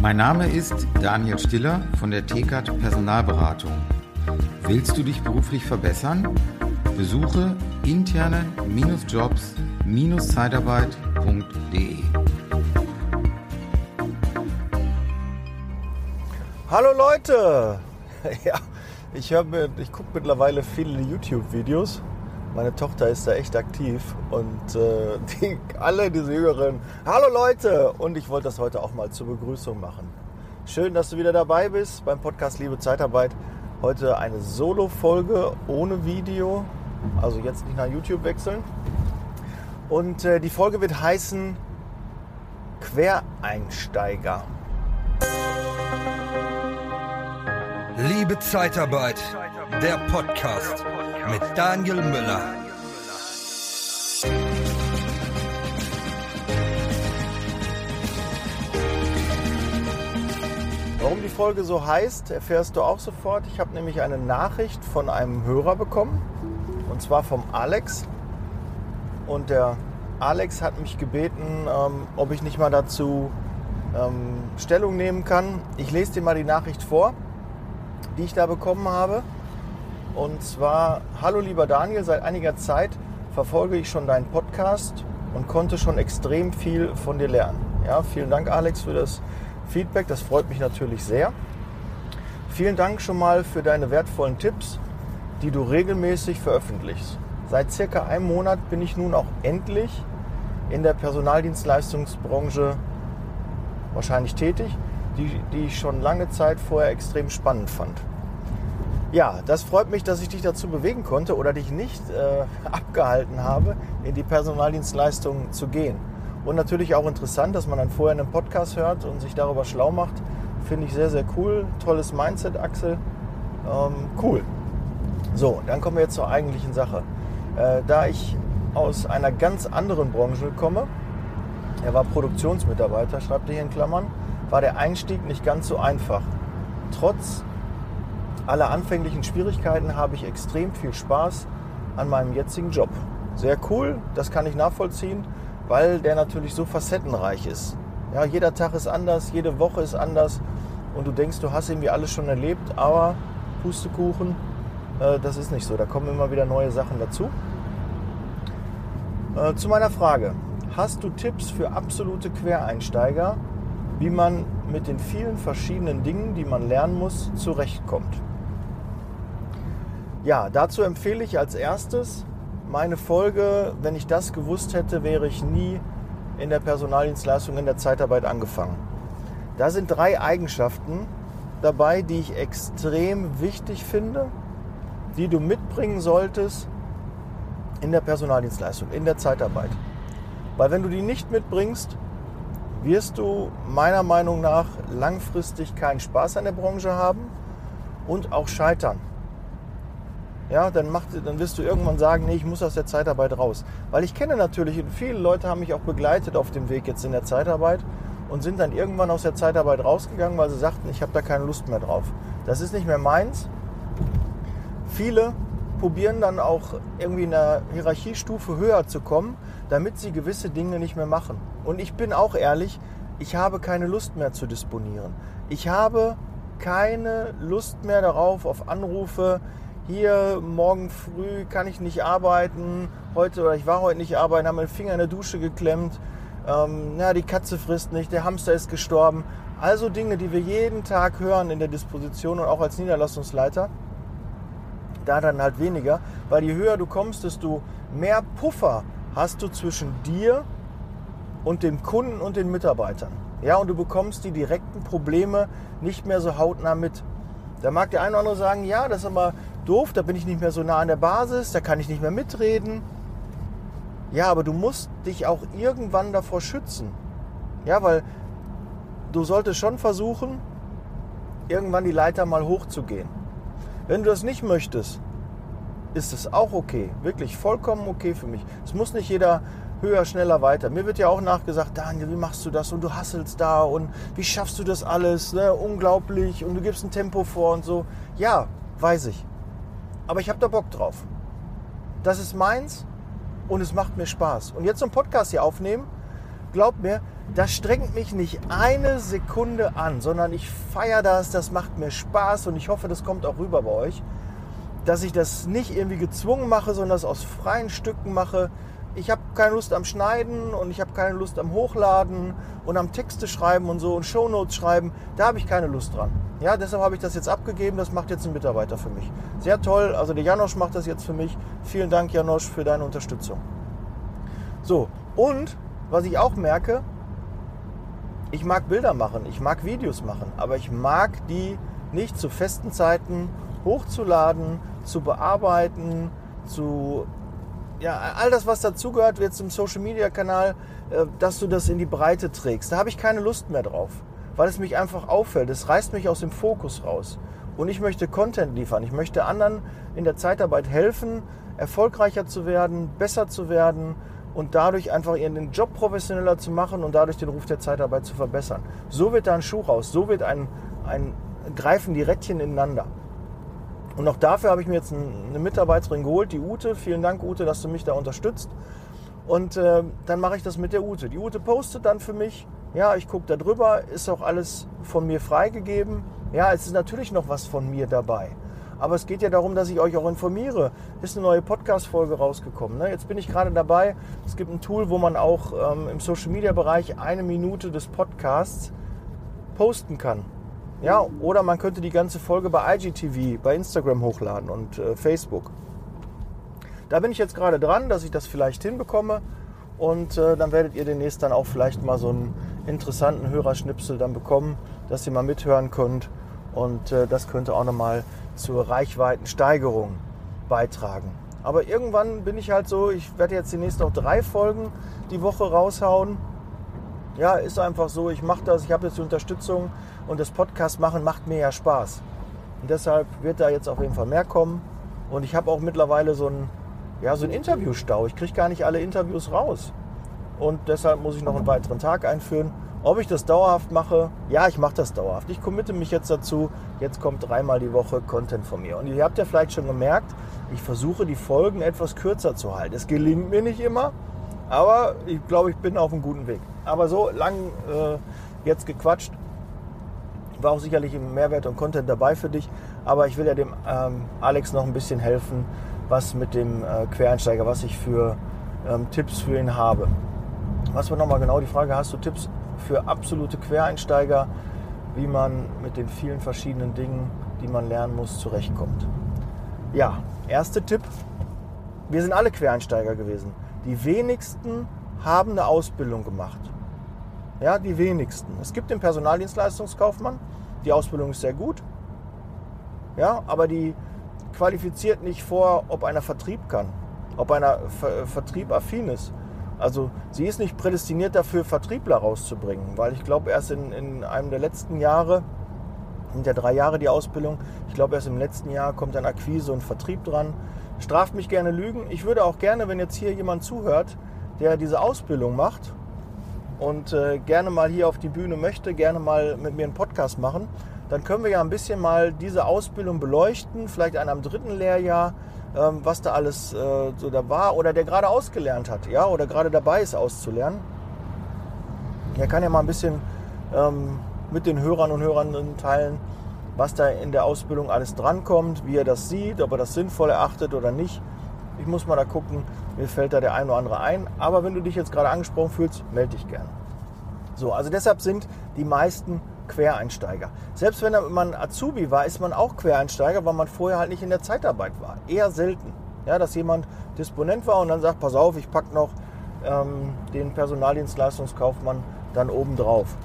Mein Name ist Daniel Stiller von der TKAT Personalberatung. Willst du dich beruflich verbessern? Besuche interne-jobs-zeitarbeit.de. Hallo Leute! Ja, ich, ich gucke mittlerweile viele YouTube-Videos. Meine Tochter ist da echt aktiv und äh, die, alle diese Jüngeren. Hallo Leute! Und ich wollte das heute auch mal zur Begrüßung machen. Schön, dass du wieder dabei bist beim Podcast Liebe Zeitarbeit. Heute eine Solo-Folge ohne Video, also jetzt nicht nach YouTube wechseln. Und äh, die Folge wird heißen Quereinsteiger. Liebe Zeitarbeit, der Podcast mit Daniel Müller. Warum die Folge so heißt, erfährst du auch sofort. Ich habe nämlich eine Nachricht von einem Hörer bekommen, und zwar vom Alex. Und der Alex hat mich gebeten, ähm, ob ich nicht mal dazu ähm, Stellung nehmen kann. Ich lese dir mal die Nachricht vor die ich da bekommen habe. Und zwar, hallo lieber Daniel, seit einiger Zeit verfolge ich schon deinen Podcast und konnte schon extrem viel von dir lernen. Ja, vielen Dank Alex für das Feedback, das freut mich natürlich sehr. Vielen Dank schon mal für deine wertvollen Tipps, die du regelmäßig veröffentlichst. Seit circa einem Monat bin ich nun auch endlich in der Personaldienstleistungsbranche wahrscheinlich tätig die, die ich schon lange Zeit vorher extrem spannend fand. Ja, das freut mich, dass ich dich dazu bewegen konnte oder dich nicht äh, abgehalten habe, in die Personaldienstleistung zu gehen. Und natürlich auch interessant, dass man dann vorher einen Podcast hört und sich darüber schlau macht. Finde ich sehr, sehr cool. Tolles Mindset, Axel. Ähm, cool. So, dann kommen wir jetzt zur eigentlichen Sache. Äh, da ich aus einer ganz anderen Branche komme, er war Produktionsmitarbeiter, schreibt er hier in Klammern, war der Einstieg nicht ganz so einfach. Trotz aller anfänglichen Schwierigkeiten habe ich extrem viel Spaß an meinem jetzigen Job. Sehr cool, das kann ich nachvollziehen, weil der natürlich so facettenreich ist. Ja, jeder Tag ist anders, jede Woche ist anders und du denkst, du hast irgendwie alles schon erlebt, aber Pustekuchen, äh, das ist nicht so. Da kommen immer wieder neue Sachen dazu. Äh, zu meiner Frage. Hast du Tipps für absolute Quereinsteiger, wie man mit den vielen verschiedenen Dingen, die man lernen muss, zurechtkommt. Ja, dazu empfehle ich als erstes meine Folge, wenn ich das gewusst hätte, wäre ich nie in der Personaldienstleistung, in der Zeitarbeit angefangen. Da sind drei Eigenschaften dabei, die ich extrem wichtig finde, die du mitbringen solltest in der Personaldienstleistung, in der Zeitarbeit. Weil wenn du die nicht mitbringst, wirst du meiner Meinung nach langfristig keinen Spaß an der Branche haben und auch scheitern. Ja, dann, macht, dann wirst du irgendwann sagen, nee, ich muss aus der Zeitarbeit raus. Weil ich kenne natürlich, viele Leute haben mich auch begleitet auf dem Weg jetzt in der Zeitarbeit und sind dann irgendwann aus der Zeitarbeit rausgegangen, weil sie sagten, ich habe da keine Lust mehr drauf. Das ist nicht mehr meins. Viele probieren dann auch irgendwie in der Hierarchiestufe höher zu kommen, damit sie gewisse Dinge nicht mehr machen. Und ich bin auch ehrlich, ich habe keine Lust mehr zu disponieren. Ich habe keine Lust mehr darauf, auf Anrufe, hier morgen früh kann ich nicht arbeiten, heute oder ich war heute nicht arbeiten, habe meinen Finger in der Dusche geklemmt, ähm, na, die Katze frisst nicht, der Hamster ist gestorben. Also Dinge, die wir jeden Tag hören in der Disposition und auch als Niederlassungsleiter da dann halt weniger, weil je höher du kommst, desto mehr Puffer hast du zwischen dir und dem Kunden und den Mitarbeitern. Ja, und du bekommst die direkten Probleme nicht mehr so hautnah mit. Da mag der eine oder andere sagen, ja, das ist aber doof, da bin ich nicht mehr so nah an der Basis, da kann ich nicht mehr mitreden. Ja, aber du musst dich auch irgendwann davor schützen. Ja, weil du solltest schon versuchen, irgendwann die Leiter mal hochzugehen. Wenn du das nicht möchtest, ist es auch okay. Wirklich vollkommen okay für mich. Es muss nicht jeder höher, schneller, weiter. Mir wird ja auch nachgesagt, Daniel, wie machst du das? Und du hasselst da und wie schaffst du das alles? Ne? Unglaublich und du gibst ein Tempo vor und so. Ja, weiß ich. Aber ich habe da Bock drauf. Das ist meins und es macht mir Spaß. Und jetzt so einen Podcast hier aufnehmen, glaubt mir, das strengt mich nicht eine Sekunde an, sondern ich feiere das, das macht mir Spaß und ich hoffe, das kommt auch rüber bei euch, dass ich das nicht irgendwie gezwungen mache, sondern das aus freien Stücken mache. Ich habe keine Lust am Schneiden und ich habe keine Lust am Hochladen und am Texte schreiben und so und Shownotes schreiben. Da habe ich keine Lust dran. Ja, deshalb habe ich das jetzt abgegeben. Das macht jetzt ein Mitarbeiter für mich. Sehr toll. Also der Janosch macht das jetzt für mich. Vielen Dank, Janosch, für deine Unterstützung. So, und was ich auch merke, ich mag Bilder machen, ich mag Videos machen, aber ich mag die nicht zu festen Zeiten hochzuladen, zu bearbeiten, zu ja, all das, was dazugehört, jetzt im Social Media Kanal, äh, dass du das in die Breite trägst. Da habe ich keine Lust mehr drauf, weil es mich einfach auffällt. Es reißt mich aus dem Fokus raus. Und ich möchte Content liefern. Ich möchte anderen in der Zeitarbeit helfen, erfolgreicher zu werden, besser zu werden und dadurch einfach ihren Job professioneller zu machen und dadurch den Ruf der Zeitarbeit zu verbessern. So wird da ein Schuh raus, so wird ein, ein greifen die Rädchen ineinander. Und auch dafür habe ich mir jetzt eine Mitarbeiterin geholt, die Ute. Vielen Dank, Ute, dass du mich da unterstützt. Und äh, dann mache ich das mit der Ute. Die Ute postet dann für mich. Ja, ich gucke da drüber, ist auch alles von mir freigegeben. Ja, es ist natürlich noch was von mir dabei. Aber es geht ja darum, dass ich euch auch informiere. Ist eine neue Podcast-Folge rausgekommen. Ne? Jetzt bin ich gerade dabei. Es gibt ein Tool, wo man auch ähm, im Social-Media-Bereich eine Minute des Podcasts posten kann. Ja, oder man könnte die ganze Folge bei IGTV, bei Instagram hochladen und äh, Facebook. Da bin ich jetzt gerade dran, dass ich das vielleicht hinbekomme. Und äh, dann werdet ihr demnächst dann auch vielleicht mal so einen interessanten Hörerschnipsel dann bekommen, dass ihr mal mithören könnt. Und äh, das könnte auch nochmal zur Reichweitensteigerung beitragen. Aber irgendwann bin ich halt so, ich werde jetzt demnächst auch drei Folgen die Woche raushauen. Ja, ist einfach so, ich mache das, ich habe jetzt die Unterstützung und das Podcast machen macht mir ja Spaß. Und deshalb wird da jetzt auf jeden Fall mehr kommen. Und ich habe auch mittlerweile so einen, ja, so Interviewstau. Ich kriege gar nicht alle Interviews raus. Und deshalb muss ich noch einen weiteren Tag einführen. Ob ich das dauerhaft mache? Ja, ich mache das dauerhaft. Ich committe mich jetzt dazu. Jetzt kommt dreimal die Woche Content von mir. Und ihr habt ja vielleicht schon gemerkt, ich versuche die Folgen etwas kürzer zu halten. Es gelingt mir nicht immer, aber ich glaube, ich bin auf einem guten Weg. Aber so lang äh, jetzt gequatscht. War auch sicherlich ein Mehrwert und Content dabei für dich. Aber ich will ja dem ähm, Alex noch ein bisschen helfen, was mit dem äh, Quereinsteiger, was ich für ähm, Tipps für ihn habe. Was war nochmal genau die Frage? Hast du Tipps für absolute Quereinsteiger, wie man mit den vielen verschiedenen Dingen, die man lernen muss, zurechtkommt. Ja, erster Tipp. Wir sind alle Quereinsteiger gewesen. Die wenigsten haben eine Ausbildung gemacht. Ja, die wenigsten. Es gibt den Personaldienstleistungskaufmann. Die Ausbildung ist sehr gut. Ja, aber die qualifiziert nicht vor, ob einer Vertrieb kann, ob einer Ver Vertrieb affin ist. Also sie ist nicht prädestiniert dafür, Vertriebler rauszubringen, weil ich glaube, erst in, in einem der letzten Jahre, sind ja drei Jahre die Ausbildung, ich glaube, erst im letzten Jahr kommt dann Akquise und Vertrieb dran. Straft mich gerne Lügen. Ich würde auch gerne, wenn jetzt hier jemand zuhört, der diese Ausbildung macht und äh, gerne mal hier auf die Bühne möchte, gerne mal mit mir einen Podcast machen, dann können wir ja ein bisschen mal diese Ausbildung beleuchten, vielleicht an einem dritten Lehrjahr ähm, was da alles äh, so da war oder der gerade ausgelernt hat, ja, oder gerade dabei ist auszulernen. Er kann ja mal ein bisschen ähm, mit den Hörern und Hörern teilen, was da in der Ausbildung alles drankommt, wie er das sieht, ob er das sinnvoll erachtet oder nicht. Ich muss mal da gucken, mir fällt da der ein oder andere ein. Aber wenn du dich jetzt gerade angesprochen fühlst, melde dich gerne. So, also deshalb sind die meisten Quereinsteiger. Selbst wenn man Azubi war, ist man auch Quereinsteiger, weil man vorher halt nicht in der Zeitarbeit war. Eher selten. Ja, dass jemand Disponent war und dann sagt, pass auf, ich packe noch ähm, den Personaldienstleistungskaufmann dann oben drauf.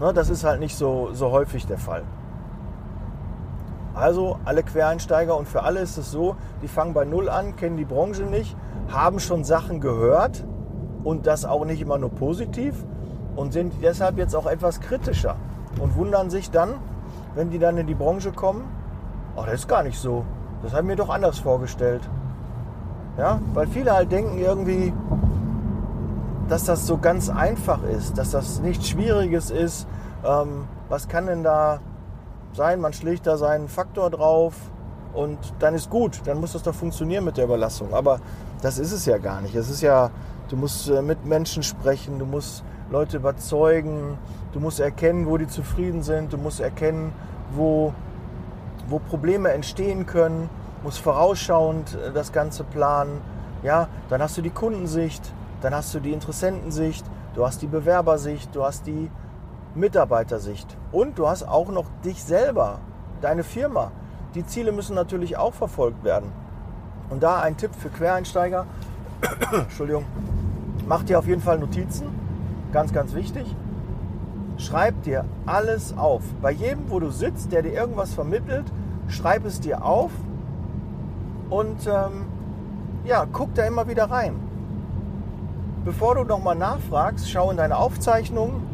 Ne, das ist halt nicht so, so häufig der Fall. Also alle Quereinsteiger und für alle ist es so, die fangen bei Null an, kennen die Branche nicht, haben schon Sachen gehört und das auch nicht immer nur positiv und sind deshalb jetzt auch etwas kritischer und wundern sich dann, wenn die dann in die Branche kommen, oh, das ist gar nicht so. Das habe ich mir doch anders vorgestellt. Ja, weil viele halt denken irgendwie, dass das so ganz einfach ist, dass das nichts Schwieriges ist. Ähm, was kann denn da sein? Man schlägt da seinen Faktor drauf und dann ist gut. Dann muss das doch funktionieren mit der Überlassung. Aber das ist es ja gar nicht. Es ist ja Du musst äh, mit Menschen sprechen, du musst Leute überzeugen, du musst erkennen, wo die zufrieden sind, du musst erkennen, wo, wo Probleme entstehen können, musst vorausschauend äh, das Ganze planen. Ja, dann hast du die Kundensicht, dann hast du die Interessentensicht, du hast die Bewerbersicht, du hast die Mitarbeitersicht und du hast auch noch dich selber, deine Firma. Die Ziele müssen natürlich auch verfolgt werden. Und da ein Tipp für Quereinsteiger, Entschuldigung, mach dir auf jeden Fall Notizen, ganz, ganz wichtig. Schreib dir alles auf. Bei jedem, wo du sitzt, der dir irgendwas vermittelt, schreib es dir auf und ähm, ja, guck da immer wieder rein. Bevor du nochmal nachfragst, schau in deine Aufzeichnungen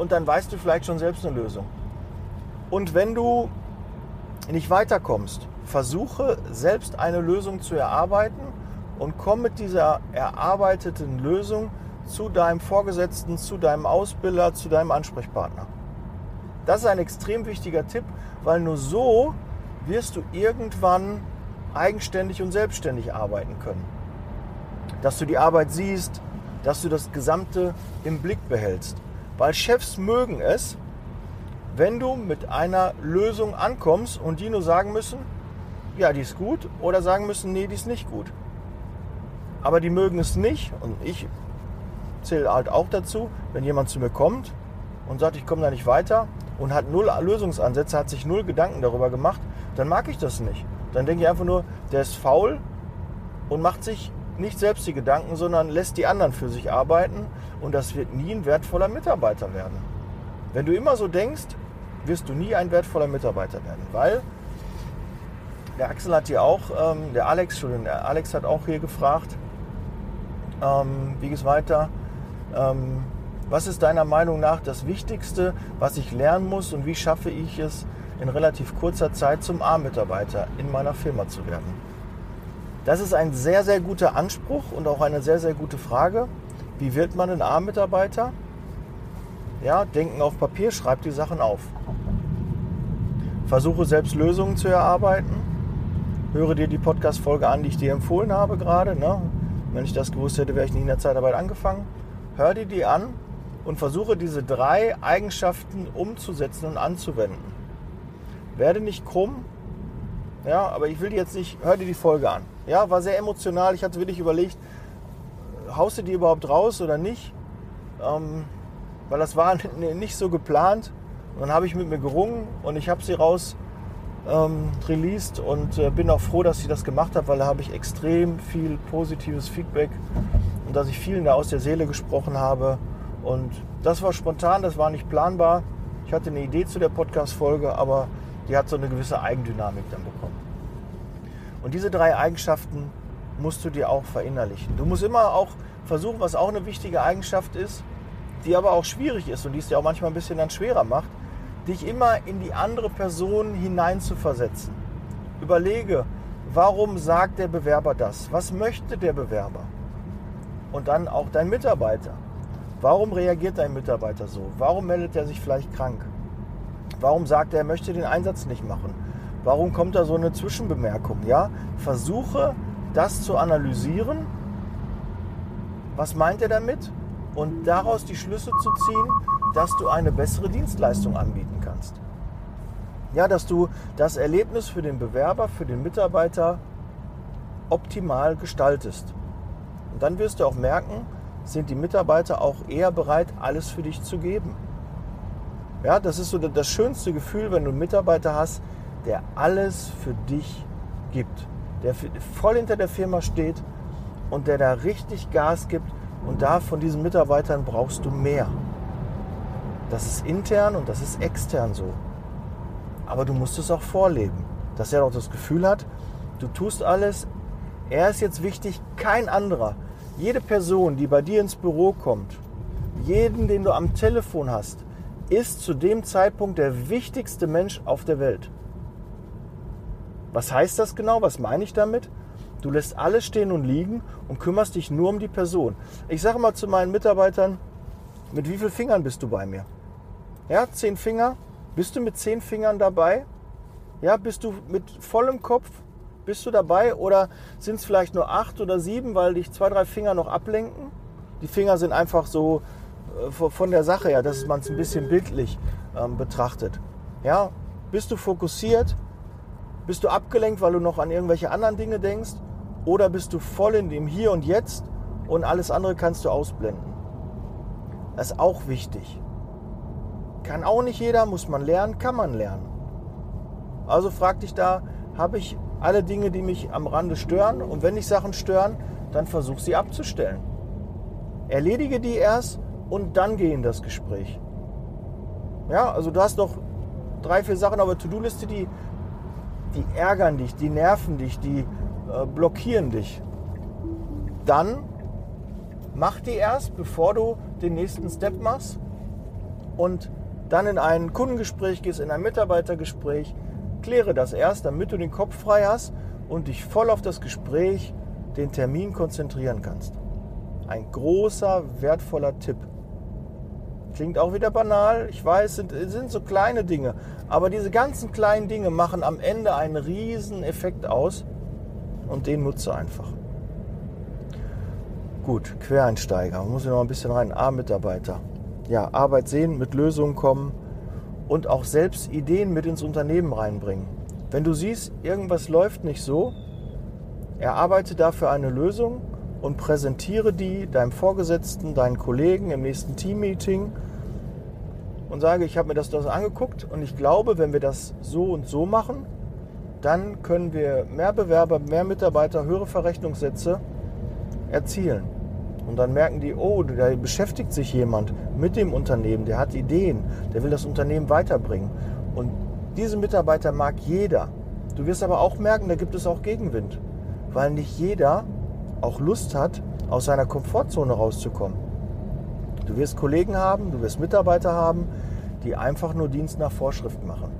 und dann weißt du vielleicht schon selbst eine Lösung. Und wenn du nicht weiterkommst, versuche selbst eine Lösung zu erarbeiten und komm mit dieser erarbeiteten Lösung zu deinem Vorgesetzten, zu deinem Ausbilder, zu deinem Ansprechpartner. Das ist ein extrem wichtiger Tipp, weil nur so wirst du irgendwann eigenständig und selbstständig arbeiten können. Dass du die Arbeit siehst, dass du das Gesamte im Blick behältst. Weil Chefs mögen es, wenn du mit einer Lösung ankommst und die nur sagen müssen, ja, die ist gut, oder sagen müssen, nee, die ist nicht gut. Aber die mögen es nicht, und ich zähle halt auch dazu, wenn jemand zu mir kommt und sagt, ich komme da nicht weiter und hat null Lösungsansätze, hat sich null Gedanken darüber gemacht, dann mag ich das nicht. Dann denke ich einfach nur, der ist faul und macht sich nicht selbst die Gedanken, sondern lässt die anderen für sich arbeiten und das wird nie ein wertvoller Mitarbeiter werden. Wenn du immer so denkst, wirst du nie ein wertvoller Mitarbeiter werden, weil der Axel hat hier auch, ähm, der Alex, Entschuldigung, der Alex hat auch hier gefragt, ähm, wie geht es weiter? Ähm, was ist deiner Meinung nach das Wichtigste, was ich lernen muss und wie schaffe ich es in relativ kurzer Zeit zum A-Mitarbeiter in meiner Firma zu werden? Das ist ein sehr, sehr guter Anspruch und auch eine sehr, sehr gute Frage. Wie wird man ein A-Mitarbeiter? Ja, denken auf Papier, schreib die Sachen auf. Versuche selbst Lösungen zu erarbeiten. Höre dir die Podcast-Folge an, die ich dir empfohlen habe gerade. Ne? Wenn ich das gewusst hätte, wäre ich nicht in der Zeitarbeit angefangen. Hör dir die an und versuche diese drei Eigenschaften umzusetzen und anzuwenden. Werde nicht krumm, ja, aber ich will jetzt nicht, hör dir die Folge an. Ja, war sehr emotional. Ich hatte wirklich überlegt, haust du die überhaupt raus oder nicht? Ähm, weil das war nicht so geplant. Und dann habe ich mit mir gerungen und ich habe sie raus ähm, released und äh, bin auch froh, dass ich das gemacht habe, weil da habe ich extrem viel positives Feedback und dass ich vielen da aus der Seele gesprochen habe. Und das war spontan, das war nicht planbar. Ich hatte eine Idee zu der Podcast-Folge, aber die hat so eine gewisse Eigendynamik dann bekommen. Und diese drei Eigenschaften musst du dir auch verinnerlichen. Du musst immer auch versuchen, was auch eine wichtige Eigenschaft ist, die aber auch schwierig ist und die es dir auch manchmal ein bisschen dann schwerer macht, dich immer in die andere Person hineinzuversetzen. Überlege, warum sagt der Bewerber das? Was möchte der Bewerber? Und dann auch dein Mitarbeiter. Warum reagiert dein Mitarbeiter so? Warum meldet er sich vielleicht krank? Warum sagt er, er möchte den Einsatz nicht machen? Warum kommt da so eine Zwischenbemerkung? Ja, versuche das zu analysieren. Was meint er damit? Und daraus die Schlüsse zu ziehen, dass du eine bessere Dienstleistung anbieten kannst. Ja, dass du das Erlebnis für den Bewerber, für den Mitarbeiter optimal gestaltest. Und dann wirst du auch merken, sind die Mitarbeiter auch eher bereit, alles für dich zu geben. Ja, das ist so das schönste Gefühl, wenn du einen Mitarbeiter hast, der alles für dich gibt, der voll hinter der Firma steht und der da richtig Gas gibt. Und da von diesen Mitarbeitern brauchst du mehr. Das ist intern und das ist extern so. Aber du musst es auch vorleben, dass er auch das Gefühl hat, du tust alles, er ist jetzt wichtig, kein anderer. Jede Person, die bei dir ins Büro kommt, jeden, den du am Telefon hast, ist zu dem Zeitpunkt der wichtigste Mensch auf der Welt. Was heißt das genau? Was meine ich damit? Du lässt alles stehen und liegen und kümmerst dich nur um die Person. Ich sage mal zu meinen Mitarbeitern, mit wie vielen Fingern bist du bei mir? Ja, zehn Finger. Bist du mit zehn Fingern dabei? Ja, bist du mit vollem Kopf Bist du dabei oder sind es vielleicht nur acht oder sieben, weil dich zwei, drei Finger noch ablenken? Die Finger sind einfach so äh, von der Sache her, dass man es ein bisschen bildlich ähm, betrachtet. Ja, bist du fokussiert? Bist du abgelenkt, weil du noch an irgendwelche anderen Dinge denkst? Oder bist du voll in dem Hier und Jetzt und alles andere kannst du ausblenden? Das ist auch wichtig. Kann auch nicht jeder, muss man lernen, kann man lernen. Also frag dich da, habe ich alle Dinge, die mich am Rande stören? Und wenn dich Sachen stören, dann versuch sie abzustellen. Erledige die erst und dann geh in das Gespräch. Ja, also du hast noch drei, vier Sachen auf der To-Do-Liste, die, die ärgern dich, die nerven dich, die äh, blockieren dich. Dann mach die erst, bevor du den nächsten Step machst und dann in ein Kundengespräch gehst, in ein Mitarbeitergespräch, kläre das erst, damit du den Kopf frei hast und dich voll auf das Gespräch, den Termin konzentrieren kannst. Ein großer, wertvoller Tipp. Klingt auch wieder banal, ich weiß, sind, sind so kleine Dinge, aber diese ganzen kleinen Dinge machen am Ende einen riesen Effekt aus und den nutze einfach. Gut, Quereinsteiger, muss ich noch ein bisschen rein. A-Mitarbeiter. Ja, Arbeit sehen, mit Lösungen kommen und auch selbst Ideen mit ins Unternehmen reinbringen. Wenn du siehst, irgendwas läuft nicht so, erarbeite dafür eine Lösung und präsentiere die deinem Vorgesetzten, deinen Kollegen im nächsten Teammeeting und sage, ich habe mir das, das angeguckt und ich glaube, wenn wir das so und so machen, dann können wir mehr Bewerber, mehr Mitarbeiter, höhere Verrechnungssätze erzielen. Und dann merken die, oh, da beschäftigt sich jemand mit dem Unternehmen, der hat Ideen, der will das Unternehmen weiterbringen. Und diese Mitarbeiter mag jeder. Du wirst aber auch merken, da gibt es auch Gegenwind, weil nicht jeder auch Lust hat, aus seiner Komfortzone rauszukommen. Du wirst Kollegen haben, du wirst Mitarbeiter haben, die einfach nur Dienst nach Vorschrift machen.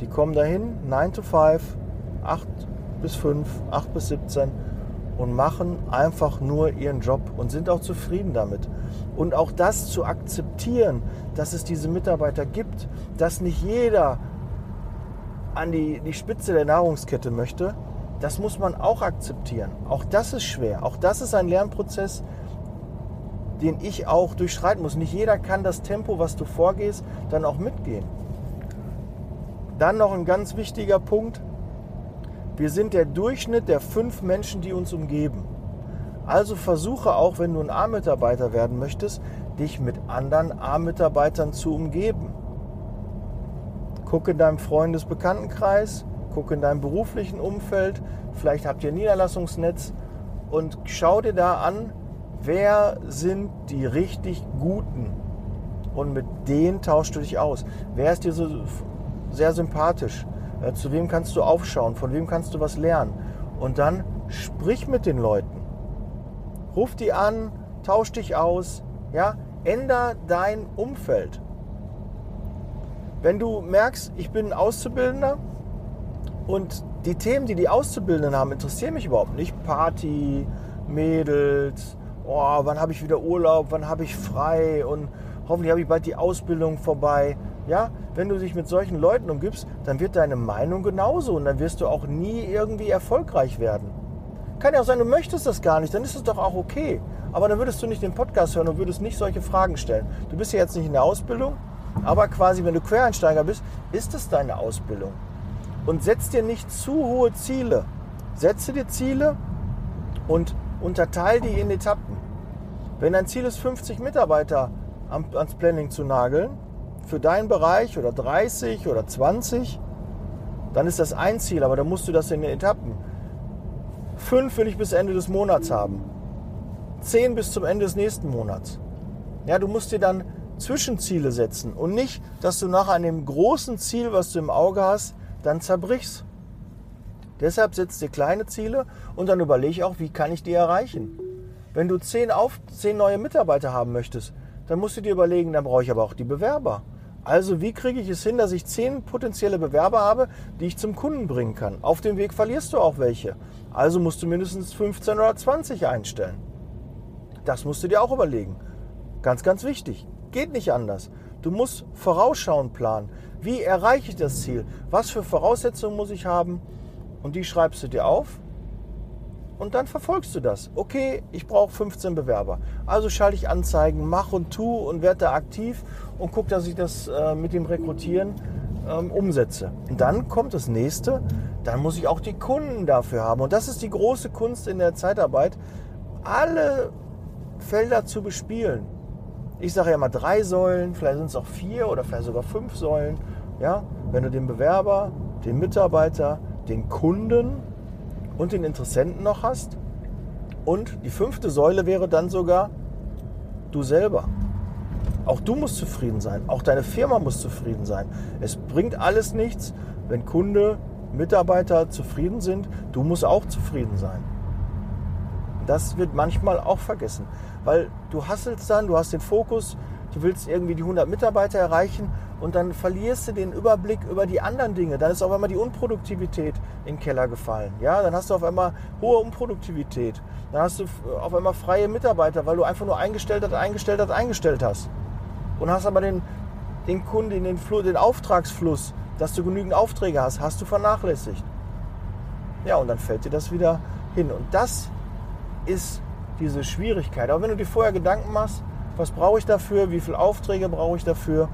Die kommen dahin, 9 to 5, 8 bis 5, 8 bis 17 und machen einfach nur ihren Job und sind auch zufrieden damit. Und auch das zu akzeptieren, dass es diese Mitarbeiter gibt, dass nicht jeder an die, die Spitze der Nahrungskette möchte, das muss man auch akzeptieren. Auch das ist schwer. Auch das ist ein Lernprozess, den ich auch durchschreiten muss. Nicht jeder kann das Tempo, was du vorgehst, dann auch mitgehen. Dann noch ein ganz wichtiger Punkt. Wir sind der Durchschnitt der fünf Menschen, die uns umgeben. Also versuche auch, wenn du ein A-Mitarbeiter werden möchtest, dich mit anderen A-Mitarbeitern zu umgeben. Guck in deinem Freundesbekanntenkreis, guck in deinem beruflichen Umfeld, vielleicht habt ihr ein Niederlassungsnetz und schau dir da an, wer sind die richtig Guten und mit denen tauschst du dich aus. Wer ist dir so sehr sympathisch. Äh, zu wem kannst du aufschauen? Von wem kannst du was lernen? Und dann sprich mit den Leuten. Ruf die an, tausch dich aus, ja, änder dein Umfeld. Wenn du merkst, ich bin Auszubildender und die Themen, die die Auszubildenden haben, interessieren mich überhaupt nicht. Party, Mädels, oh, wann habe ich wieder Urlaub, wann habe ich frei und hoffentlich habe ich bald die Ausbildung vorbei. Ja, wenn du dich mit solchen Leuten umgibst, dann wird deine Meinung genauso und dann wirst du auch nie irgendwie erfolgreich werden. Kann ja auch sein, du möchtest das gar nicht, dann ist es doch auch okay. Aber dann würdest du nicht den Podcast hören und würdest nicht solche Fragen stellen. Du bist ja jetzt nicht in der Ausbildung, aber quasi, wenn du Quereinsteiger bist, ist es deine Ausbildung. Und setz dir nicht zu hohe Ziele. Setze dir Ziele und unterteile die in Etappen. Wenn dein Ziel ist, 50 Mitarbeiter ans Planning zu nageln, für deinen Bereich oder 30 oder 20, dann ist das ein Ziel, aber dann musst du das in den Etappen. Fünf will ich bis Ende des Monats haben. Zehn bis zum Ende des nächsten Monats. Ja, du musst dir dann Zwischenziele setzen und nicht, dass du nach einem großen Ziel, was du im Auge hast, dann zerbrichst. Deshalb setzt dir kleine Ziele und dann überlege auch, wie kann ich die erreichen. Wenn du zehn, auf, zehn neue Mitarbeiter haben möchtest, dann musst du dir überlegen, dann brauche ich aber auch die Bewerber. Also wie kriege ich es hin, dass ich zehn potenzielle Bewerber habe, die ich zum Kunden bringen kann? Auf dem Weg verlierst du auch welche. Also musst du mindestens 15 oder 20 einstellen. Das musst du dir auch überlegen. Ganz, ganz wichtig. Geht nicht anders. Du musst vorausschauend planen. Wie erreiche ich das Ziel? Was für Voraussetzungen muss ich haben? Und die schreibst du dir auf und dann verfolgst du das. Okay, ich brauche 15 Bewerber. Also schalte ich Anzeigen, mach und tu und werde da aktiv und gucke, dass ich das äh, mit dem Rekrutieren ähm, umsetze. Und dann kommt das nächste, dann muss ich auch die Kunden dafür haben. Und das ist die große Kunst in der Zeitarbeit, alle Felder zu bespielen. Ich sage ja mal drei Säulen, vielleicht sind es auch vier oder vielleicht sogar fünf Säulen. Ja, wenn du den Bewerber, den Mitarbeiter, den Kunden und den Interessenten noch hast. Und die fünfte Säule wäre dann sogar du selber. Auch du musst zufrieden sein. Auch deine Firma muss zufrieden sein. Es bringt alles nichts, wenn Kunde, Mitarbeiter zufrieden sind. Du musst auch zufrieden sein. Das wird manchmal auch vergessen, weil du hasselst dann, du hast den Fokus, du willst irgendwie die 100 Mitarbeiter erreichen und dann verlierst du den Überblick über die anderen Dinge. Dann ist auf einmal die Unproduktivität in den Keller gefallen. Ja, dann hast du auf einmal hohe Unproduktivität. Dann hast du auf einmal freie Mitarbeiter, weil du einfach nur eingestellt hast, eingestellt hast, eingestellt hast. Und hast aber den, den Kunden, den, den Auftragsfluss, dass du genügend Aufträge hast, hast du vernachlässigt. Ja, und dann fällt dir das wieder hin. Und das ist diese Schwierigkeit. Aber wenn du dir vorher Gedanken machst, was brauche ich dafür, wie viele Aufträge brauche ich dafür,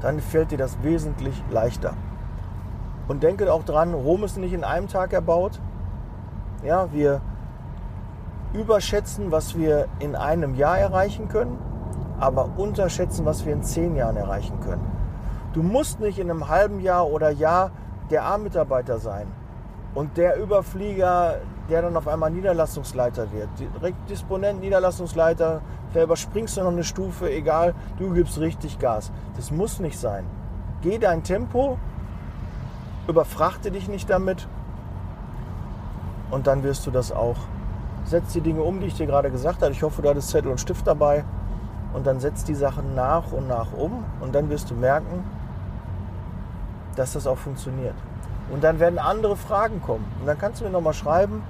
dann fällt dir das wesentlich leichter. Und denke auch dran, Rom ist nicht in einem Tag erbaut. Ja, wir überschätzen, was wir in einem Jahr erreichen können, aber unterschätzen, was wir in zehn Jahren erreichen können. Du musst nicht in einem halben Jahr oder Jahr der A-Mitarbeiter sein und der Überflieger, der dann auf einmal Niederlassungsleiter wird. Direkt Disponent, Niederlassungsleiter, da überspringst du noch eine Stufe, egal, du gibst richtig Gas. Das muss nicht sein. Geh dein Tempo, überfrachte dich nicht damit und dann wirst du das auch. Setz die Dinge um, die ich dir gerade gesagt habe. Ich hoffe, du hattest Zettel und Stift dabei und dann setz die Sachen nach und nach um und dann wirst du merken, dass das auch funktioniert. Und dann werden andere Fragen kommen. Und dann kannst du mir nochmal schreiben,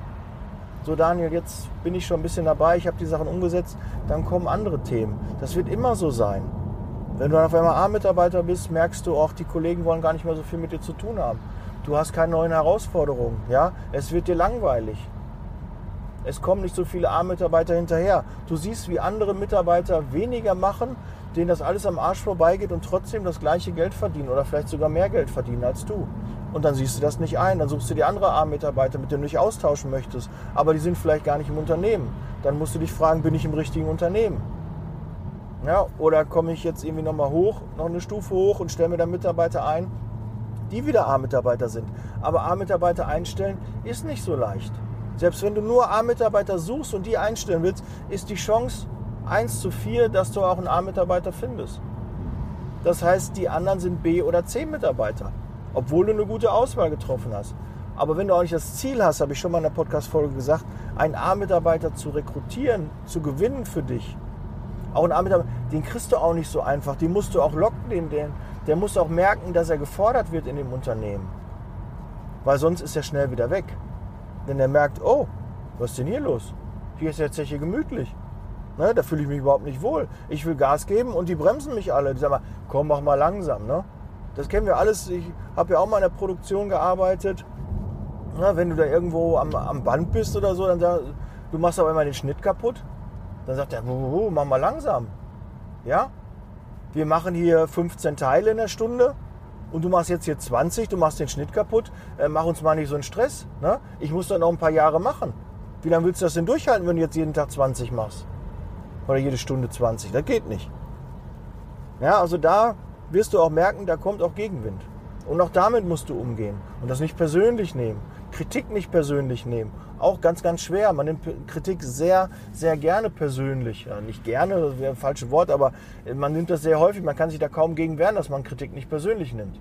so Daniel, jetzt bin ich schon ein bisschen dabei, ich habe die Sachen umgesetzt, dann kommen andere Themen. Das wird immer so sein. Wenn du dann auf einmal A-Mitarbeiter bist, merkst du auch, die Kollegen wollen gar nicht mehr so viel mit dir zu tun haben. Du hast keine neuen Herausforderungen. Ja? Es wird dir langweilig. Es kommen nicht so viele A-Mitarbeiter hinterher. Du siehst, wie andere Mitarbeiter weniger machen, denen das alles am Arsch vorbeigeht und trotzdem das gleiche Geld verdienen oder vielleicht sogar mehr Geld verdienen als du. Und dann siehst du das nicht ein. Dann suchst du die andere A-Mitarbeiter, mit denen du dich austauschen möchtest. Aber die sind vielleicht gar nicht im Unternehmen. Dann musst du dich fragen, bin ich im richtigen Unternehmen? Ja, oder komme ich jetzt irgendwie nochmal hoch, noch eine Stufe hoch und stelle mir dann Mitarbeiter ein, die wieder A-Mitarbeiter sind. Aber A-Mitarbeiter einstellen ist nicht so leicht. Selbst wenn du nur A-Mitarbeiter suchst und die einstellen willst, ist die Chance 1 zu 4, dass du auch einen A-Mitarbeiter findest. Das heißt, die anderen sind B- oder C-Mitarbeiter obwohl du eine gute Auswahl getroffen hast. Aber wenn du auch nicht das Ziel hast, habe ich schon mal in der Podcast-Folge gesagt, einen A-Mitarbeiter zu rekrutieren, zu gewinnen für dich. Auch einen A-Mitarbeiter, den kriegst du auch nicht so einfach. Den musst du auch locken, den, den, der muss auch merken, dass er gefordert wird in dem Unternehmen. Weil sonst ist er schnell wieder weg. Wenn er merkt, oh, was ist denn hier los? Hier ist jetzt hier gemütlich. Ne, da fühle ich mich überhaupt nicht wohl. Ich will Gas geben und die bremsen mich alle. Die sagen mal, komm, mach mal langsam. Ne? Das kennen wir alles. Ich habe ja auch mal in der Produktion gearbeitet. Na, wenn du da irgendwo am, am, Band bist oder so, dann sagst du machst aber immer den Schnitt kaputt. Dann sagt er, mach mal langsam. Ja? Wir machen hier 15 Teile in der Stunde und du machst jetzt hier 20, du machst den Schnitt kaputt. Äh, mach uns mal nicht so einen Stress. Ne? Ich muss dann noch ein paar Jahre machen. Wie lange willst du das denn durchhalten, wenn du jetzt jeden Tag 20 machst? Oder jede Stunde 20? Das geht nicht. Ja, also da wirst du auch merken, da kommt auch Gegenwind. Und auch damit musst du umgehen und das nicht persönlich nehmen. Kritik nicht persönlich nehmen. Auch ganz, ganz schwer. Man nimmt Kritik sehr, sehr gerne persönlich. Ja, nicht gerne, das wäre ein falsches Wort, aber man nimmt das sehr häufig. Man kann sich da kaum gegen wehren, dass man Kritik nicht persönlich nimmt.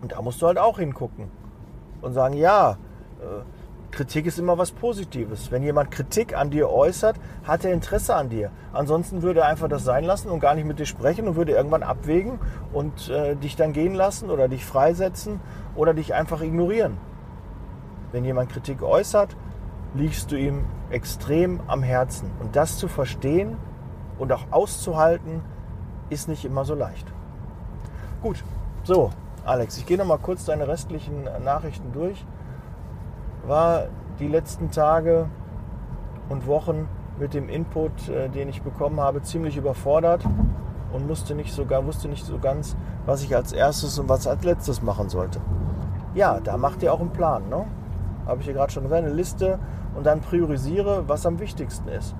Und da musst du halt auch hingucken und sagen, ja, äh, Kritik ist immer was Positives. Wenn jemand Kritik an dir äußert, hat er Interesse an dir. Ansonsten würde er einfach das sein lassen und gar nicht mit dir sprechen und würde irgendwann abwägen und äh, dich dann gehen lassen oder dich freisetzen oder dich einfach ignorieren. Wenn jemand Kritik äußert, liegst du ihm extrem am Herzen. Und das zu verstehen und auch auszuhalten, ist nicht immer so leicht. Gut, so, Alex, ich gehe noch mal kurz deine restlichen Nachrichten durch. War die letzten Tage und Wochen mit dem Input, äh, den ich bekommen habe, ziemlich überfordert und musste nicht sogar, wusste nicht so ganz, was ich als erstes und was als letztes machen sollte. Ja, da macht ihr auch einen Plan, ne? Habe ich dir gerade schon eine Liste und dann priorisiere, was am wichtigsten ist.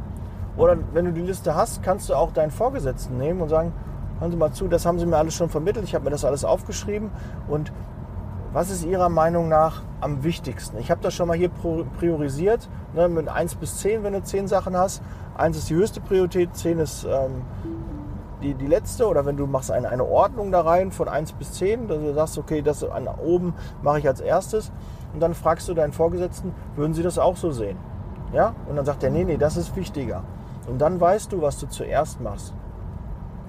Oder wenn du die Liste hast, kannst du auch deinen Vorgesetzten nehmen und sagen, hören Sie mal zu, das haben Sie mir alles schon vermittelt, ich habe mir das alles aufgeschrieben und was ist Ihrer Meinung nach am wichtigsten? Ich habe das schon mal hier priorisiert, ne, mit 1 bis 10, wenn du 10 Sachen hast. 1 ist die höchste Priorität, 10 ist ähm, die, die letzte. Oder wenn du machst eine, eine Ordnung da rein von 1 bis 10, dass du sagst, okay, das an oben mache ich als erstes. Und dann fragst du deinen Vorgesetzten, würden sie das auch so sehen? Ja? Und dann sagt er, nee, nee, das ist wichtiger. Und dann weißt du, was du zuerst machst.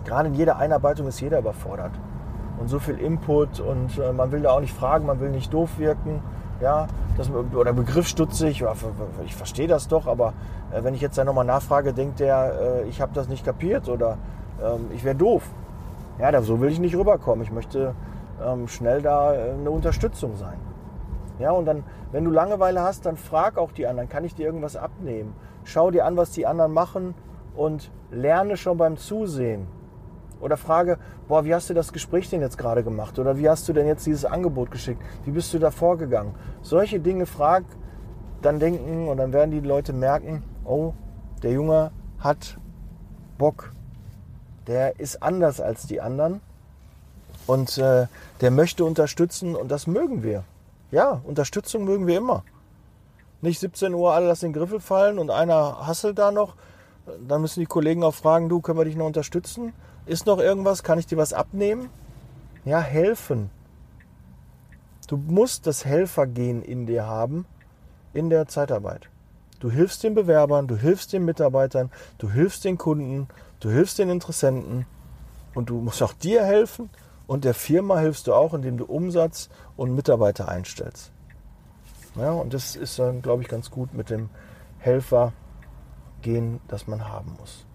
Gerade in jeder Einarbeitung ist jeder überfordert und so viel Input und äh, man will da auch nicht fragen, man will nicht doof wirken. Ja, das, oder begriffsstutzig, ja, ich verstehe das doch, aber äh, wenn ich jetzt da nochmal nachfrage, denkt der, äh, ich habe das nicht kapiert oder ähm, ich wäre doof. Ja, da, so will ich nicht rüberkommen. Ich möchte ähm, schnell da äh, eine Unterstützung sein. Ja, und dann, wenn du Langeweile hast, dann frag auch die anderen, kann ich dir irgendwas abnehmen? Schau dir an, was die anderen machen und lerne schon beim Zusehen. Oder frage, boah, wie hast du das Gespräch denn jetzt gerade gemacht? Oder wie hast du denn jetzt dieses Angebot geschickt? Wie bist du da vorgegangen? Solche Dinge frag, dann denken und dann werden die Leute merken, oh, der Junge hat Bock. Der ist anders als die anderen und äh, der möchte unterstützen und das mögen wir. Ja, Unterstützung mögen wir immer. Nicht 17 Uhr alle lassen den Griffel fallen und einer hasselt da noch. Dann müssen die Kollegen auch fragen, du, können wir dich noch unterstützen? Ist noch irgendwas? Kann ich dir was abnehmen? Ja, helfen. Du musst das Helfergehen in dir haben in der Zeitarbeit. Du hilfst den Bewerbern, du hilfst den Mitarbeitern, du hilfst den Kunden, du hilfst den Interessenten und du musst auch dir helfen und der Firma hilfst du auch, indem du Umsatz und Mitarbeiter einstellst. Ja, und das ist dann, glaube ich, ganz gut mit dem Helfergehen, das man haben muss.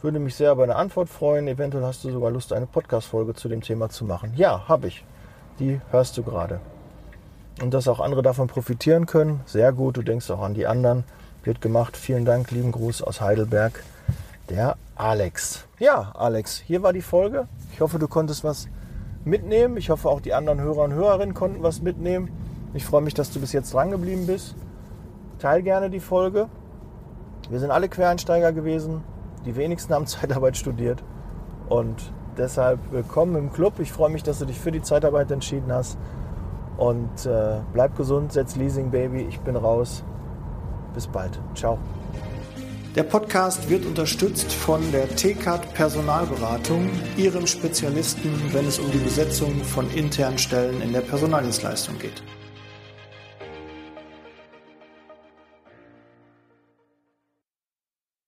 Würde mich sehr über eine Antwort freuen. Eventuell hast du sogar Lust, eine Podcast-Folge zu dem Thema zu machen. Ja, habe ich. Die hörst du gerade. Und dass auch andere davon profitieren können, sehr gut. Du denkst auch an die anderen. Wird gemacht. Vielen Dank, lieben Gruß aus Heidelberg. Der Alex. Ja, Alex, hier war die Folge. Ich hoffe, du konntest was mitnehmen. Ich hoffe, auch die anderen Hörer und Hörerinnen konnten was mitnehmen. Ich freue mich, dass du bis jetzt dran geblieben bist. Teil gerne die Folge. Wir sind alle Quereinsteiger gewesen. Die wenigsten haben Zeitarbeit studiert. Und deshalb willkommen im Club. Ich freue mich, dass du dich für die Zeitarbeit entschieden hast. Und äh, bleib gesund, setz Leasing Baby. Ich bin raus. Bis bald. Ciao. Der Podcast wird unterstützt von der TCAT Personalberatung, ihrem Spezialisten, wenn es um die Besetzung von internen Stellen in der Personaldienstleistung geht.